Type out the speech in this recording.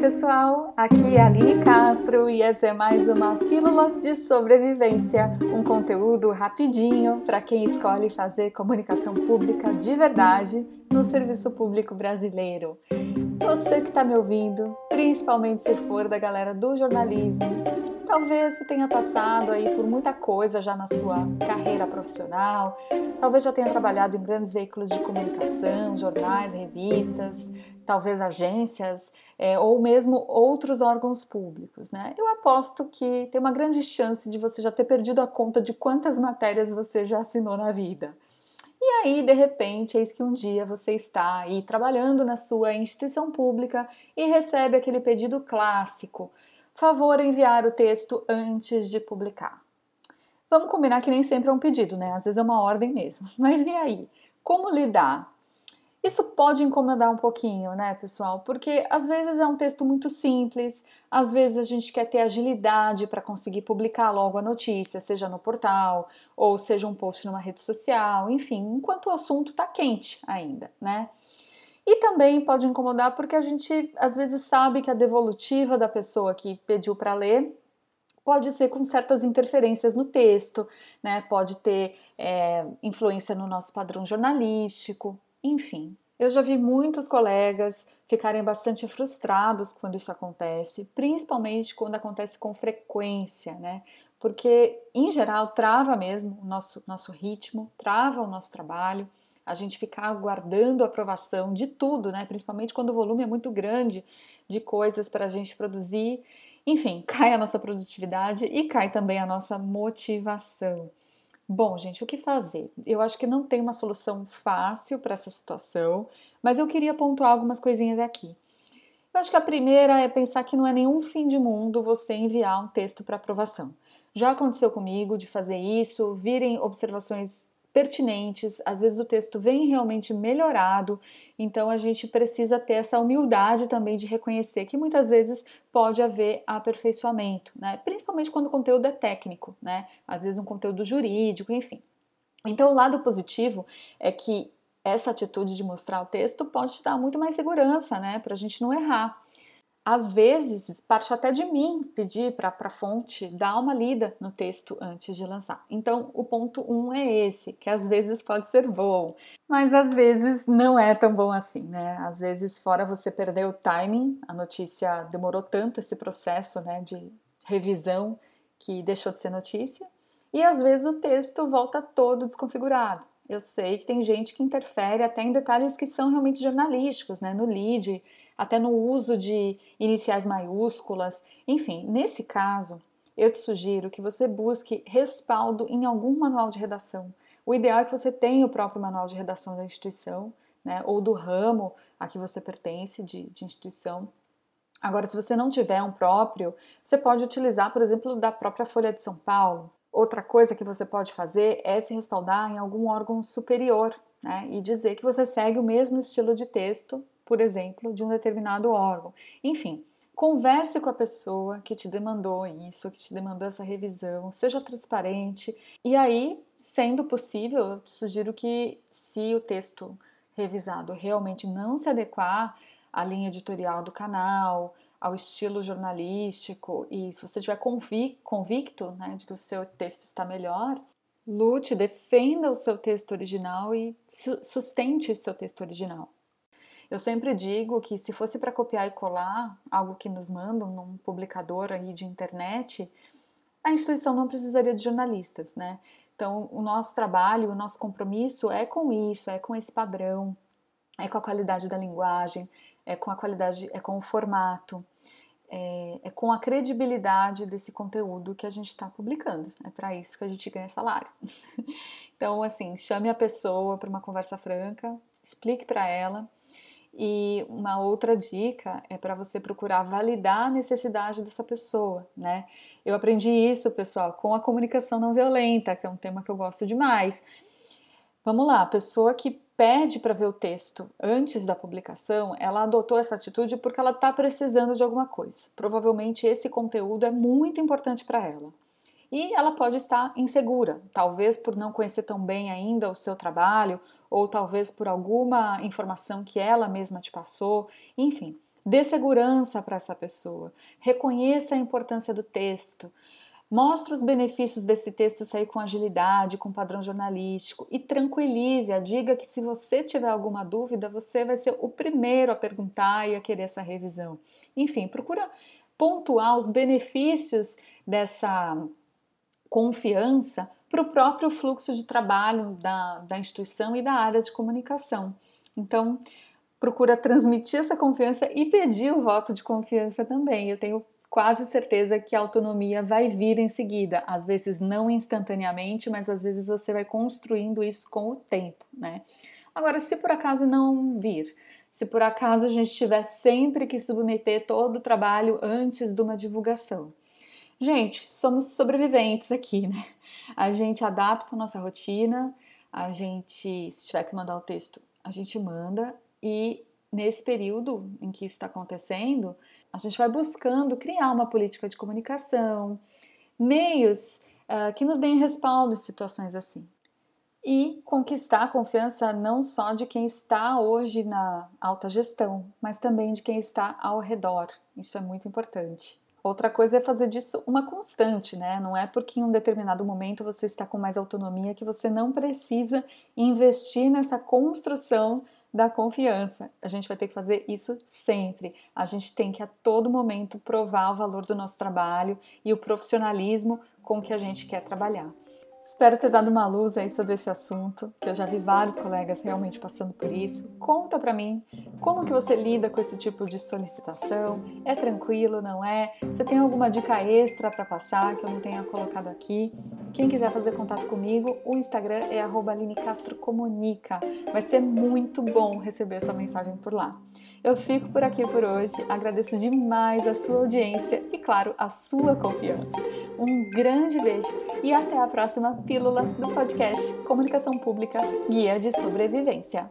pessoal, aqui é a Aline Castro e essa é mais uma Pílula de Sobrevivência, um conteúdo rapidinho para quem escolhe fazer comunicação pública de verdade no serviço público brasileiro. Você que está me ouvindo, principalmente se for da galera do jornalismo, talvez tenha passado aí por muita coisa já na sua carreira profissional, talvez já tenha trabalhado em grandes veículos de comunicação, jornais, revistas, talvez agências é, ou mesmo outros órgãos públicos, né? Eu aposto que tem uma grande chance de você já ter perdido a conta de quantas matérias você já assinou na vida. E aí, de repente, eis que um dia você está aí trabalhando na sua instituição pública e recebe aquele pedido clássico: favor enviar o texto antes de publicar. Vamos combinar que nem sempre é um pedido, né? Às vezes é uma ordem mesmo. Mas e aí? Como lidar isso pode incomodar um pouquinho, né, pessoal? Porque às vezes é um texto muito simples, às vezes a gente quer ter agilidade para conseguir publicar logo a notícia, seja no portal ou seja um post numa rede social, enfim, enquanto o assunto está quente ainda, né? E também pode incomodar porque a gente às vezes sabe que a devolutiva da pessoa que pediu para ler pode ser com certas interferências no texto, né? Pode ter é, influência no nosso padrão jornalístico, enfim, eu já vi muitos colegas ficarem bastante frustrados quando isso acontece, principalmente quando acontece com frequência, né? Porque, em geral, trava mesmo o nosso, nosso ritmo, trava o nosso trabalho, a gente ficar aguardando a aprovação de tudo, né? Principalmente quando o volume é muito grande de coisas para a gente produzir. Enfim, cai a nossa produtividade e cai também a nossa motivação. Bom, gente, o que fazer? Eu acho que não tem uma solução fácil para essa situação, mas eu queria pontuar algumas coisinhas aqui. Eu acho que a primeira é pensar que não é nenhum fim de mundo você enviar um texto para aprovação. Já aconteceu comigo de fazer isso, virem observações pertinentes, às vezes o texto vem realmente melhorado, então a gente precisa ter essa humildade também de reconhecer que muitas vezes pode haver aperfeiçoamento, né? Principalmente quando o conteúdo é técnico, né? Às vezes um conteúdo jurídico, enfim. Então o lado positivo é que essa atitude de mostrar o texto pode te dar muito mais segurança, né? Para a gente não errar às vezes parte até de mim pedir para a fonte dar uma lida no texto antes de lançar. Então, o ponto um é esse, que às vezes pode ser bom, mas às vezes não é tão bom assim, né? Às vezes, fora você perder o timing, a notícia demorou tanto esse processo, né, de revisão que deixou de ser notícia, e às vezes o texto volta todo desconfigurado. Eu sei que tem gente que interfere até em detalhes que são realmente jornalísticos, né? No lead, até no uso de iniciais maiúsculas. Enfim, nesse caso, eu te sugiro que você busque respaldo em algum manual de redação. O ideal é que você tenha o próprio manual de redação da instituição, né, ou do ramo a que você pertence de, de instituição. Agora, se você não tiver um próprio, você pode utilizar, por exemplo, da própria Folha de São Paulo. Outra coisa que você pode fazer é se respaldar em algum órgão superior né, e dizer que você segue o mesmo estilo de texto por exemplo, de um determinado órgão. Enfim, converse com a pessoa que te demandou isso, que te demandou essa revisão, seja transparente. E aí, sendo possível, eu sugiro que, se o texto revisado realmente não se adequar à linha editorial do canal, ao estilo jornalístico, e se você estiver convicto né, de que o seu texto está melhor, lute, defenda o seu texto original e sustente o seu texto original. Eu sempre digo que se fosse para copiar e colar algo que nos mandam num publicador aí de internet, a instituição não precisaria de jornalistas, né? Então, o nosso trabalho, o nosso compromisso é com isso, é com esse padrão, é com a qualidade da linguagem, é com a qualidade, é com o formato, é, é com a credibilidade desse conteúdo que a gente está publicando. É para isso que a gente ganha salário. então, assim, chame a pessoa para uma conversa franca, explique para ela e uma outra dica é para você procurar validar a necessidade dessa pessoa, né? Eu aprendi isso, pessoal, com a comunicação não violenta, que é um tema que eu gosto demais. Vamos lá, a pessoa que pede para ver o texto antes da publicação, ela adotou essa atitude porque ela está precisando de alguma coisa. Provavelmente esse conteúdo é muito importante para ela. E ela pode estar insegura, talvez por não conhecer tão bem ainda o seu trabalho ou talvez por alguma informação que ela mesma te passou, enfim. Dê segurança para essa pessoa. Reconheça a importância do texto. Mostre os benefícios desse texto sair com agilidade, com padrão jornalístico e tranquilize-a. Diga que se você tiver alguma dúvida, você vai ser o primeiro a perguntar e a querer essa revisão. Enfim, procura pontuar os benefícios dessa confiança para o próprio fluxo de trabalho da, da instituição e da área de comunicação. Então, procura transmitir essa confiança e pedir o voto de confiança também. Eu tenho quase certeza que a autonomia vai vir em seguida, às vezes não instantaneamente, mas às vezes você vai construindo isso com o tempo, né? Agora, se por acaso não vir, se por acaso a gente tiver sempre que submeter todo o trabalho antes de uma divulgação. Gente, somos sobreviventes aqui, né? A gente adapta a nossa rotina, a gente, se tiver que mandar o texto, a gente manda e nesse período em que isso está acontecendo, a gente vai buscando criar uma política de comunicação, meios uh, que nos deem respaldo em situações assim. E conquistar a confiança não só de quem está hoje na alta gestão, mas também de quem está ao redor. Isso é muito importante. Outra coisa é fazer disso uma constante, né? Não é porque em um determinado momento você está com mais autonomia que você não precisa investir nessa construção da confiança. A gente vai ter que fazer isso sempre. A gente tem que a todo momento provar o valor do nosso trabalho e o profissionalismo com que a gente quer trabalhar. Espero ter dado uma luz aí sobre esse assunto, que eu já vi vários colegas realmente passando por isso. Conta para mim como que você lida com esse tipo de solicitação? É tranquilo, não é? Você tem alguma dica extra para passar que eu não tenha colocado aqui? Quem quiser fazer contato comigo, o Instagram é @linecastrocomunica. Vai ser muito bom receber sua mensagem por lá. Eu fico por aqui por hoje. Agradeço demais a sua audiência e, claro, a sua confiança. Um grande beijo e até a próxima pílula do podcast Comunicação Pública Guia de Sobrevivência.